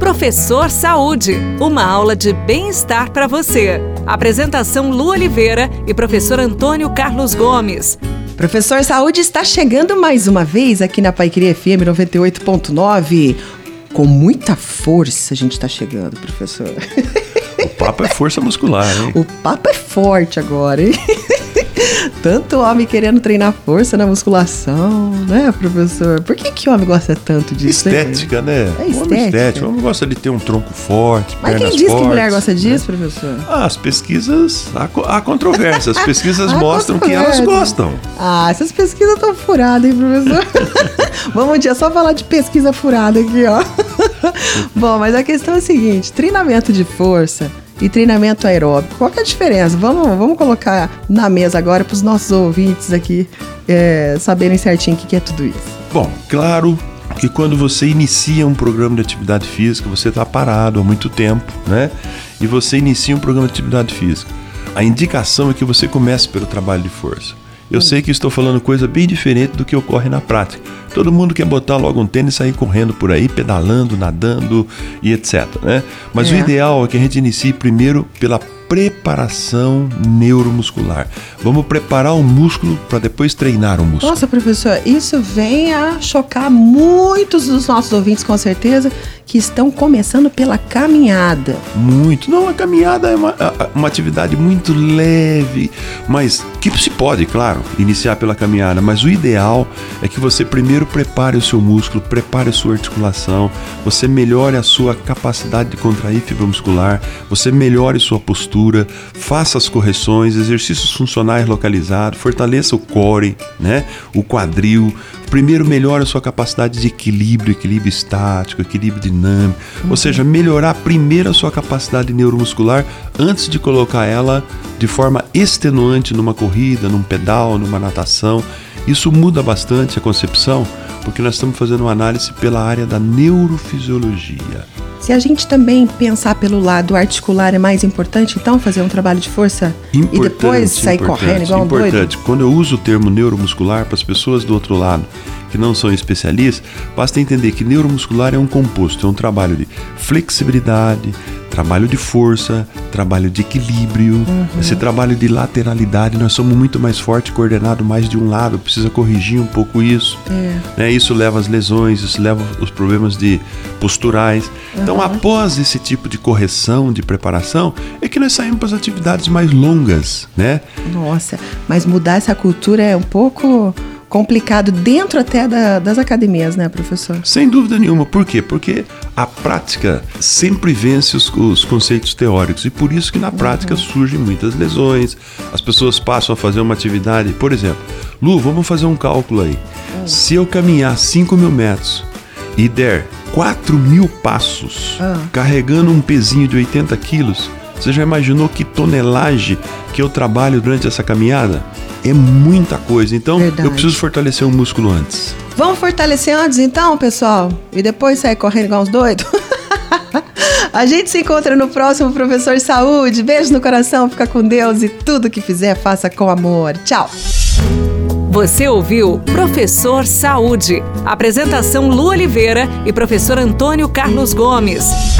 Professor Saúde, uma aula de bem-estar para você. Apresentação Lu Oliveira e professor Antônio Carlos Gomes. Professor Saúde está chegando mais uma vez aqui na Paiqueria FM 98.9. Com muita força a gente está chegando, professor. O papo é força muscular, hein? O papo é forte agora, hein? Tanto homem querendo treinar força na musculação, né, professor? Por que que homem gosta tanto disso? Estética, né? É estética. Homem. Homem gosta de ter um tronco forte, Mas pernas quem diz fortes, que mulher gosta né? disso, professor? Ah, as pesquisas, há, há controvérsias. As pesquisas mostram que elas gostam. Ah, essas pesquisas estão furadas, hein, professor? Vamos um dia só falar de pesquisa furada aqui, ó. Bom, mas a questão é a seguinte: treinamento de força e treinamento aeróbico. Qual que é a diferença? Vamos, vamos colocar na mesa agora para os nossos ouvintes aqui é, saberem certinho o que, que é tudo isso. Bom, claro que quando você inicia um programa de atividade física, você está parado há muito tempo, né? E você inicia um programa de atividade física. A indicação é que você comece pelo trabalho de força. Eu sei que estou falando coisa bem diferente do que ocorre na prática. Todo mundo quer botar logo um tênis e sair correndo por aí, pedalando, nadando e etc. Né? Mas É. o ideal é que a gente inicie primeiro pela preparação neuromuscular. Vamos preparar o músculo para depois treinar o músculo. Nossa, professor, isso vem a chocar muitos dos nossos ouvintes, com certeza, que estão começando pela caminhada. Muito. Não, a caminhada é uma, uma atividade muito leve, mas que se pode, claro, iniciar pela caminhada. Mas o ideal é que você primeiro prepare o seu músculo, prepare a sua articulação, você melhore a sua capacidade de contrair fibra muscular, você melhore sua postura, faça as correções, exercícios funcionais localizados, fortaleça o core, né, o quadril. Primeiro melhore a sua capacidade de equilíbrio, equilíbrio estático, equilíbrio dinâmico, ou seja, melhorar primeiro a sua capacidade neuromuscular antes de colocar ela de forma extenuante numa corrida, num pedal, numa natação. Isso muda bastante a concepção, porque nós estamos fazendo uma análise pela área da neurofisiologia. Se a gente também pensar pelo lado articular, é mais importante, então, fazer um trabalho de força e depois sair importante, correndo igual um doido? importante. Quando eu uso o termo neuromuscular para as pessoas do outro lado que não são especialistas, basta entender que neuromuscular é um composto, é um trabalho de flexibilidade, trabalho de força, trabalho de equilíbrio, Uhum. esse trabalho de lateralidade. Nós somos muito mais forte coordenado mais de um lado, precisa corrigir um pouco isso. É. Né? Isso leva às lesões, isso leva os problemas de posturais. Então, após esse tipo de correção, de preparação, é que nós saímos para as atividades mais longas, né? Nossa, mas mudar essa cultura é um pouco complicado dentro até da- das academias, né, professor? Sem dúvida nenhuma. Por quê? Porque a prática sempre vence os, os conceitos teóricos e por isso que na prática surgem muitas lesões. As pessoas passam a fazer uma atividade, por exemplo, Lu, vamos fazer um cálculo aí. Se eu caminhar 5 mil metros e der 4 mil passos Ah. carregando um pezinho de 80 quilos, você já imaginou que tonelagem que eu trabalho durante essa caminhada? É muita coisa. Então, Verdade. eu preciso fortalecer o músculo antes. Vamos fortalecer antes então, pessoal? E depois sair correndo igual uns doidos? A gente se encontra no próximo Professor Saúde. Beijo no coração, fica com Deus e tudo que fizer, faça com amor. Tchau! Você ouviu Professor Saúde. Apresentação Lu Oliveira e professor Antônio Carlos Gomes.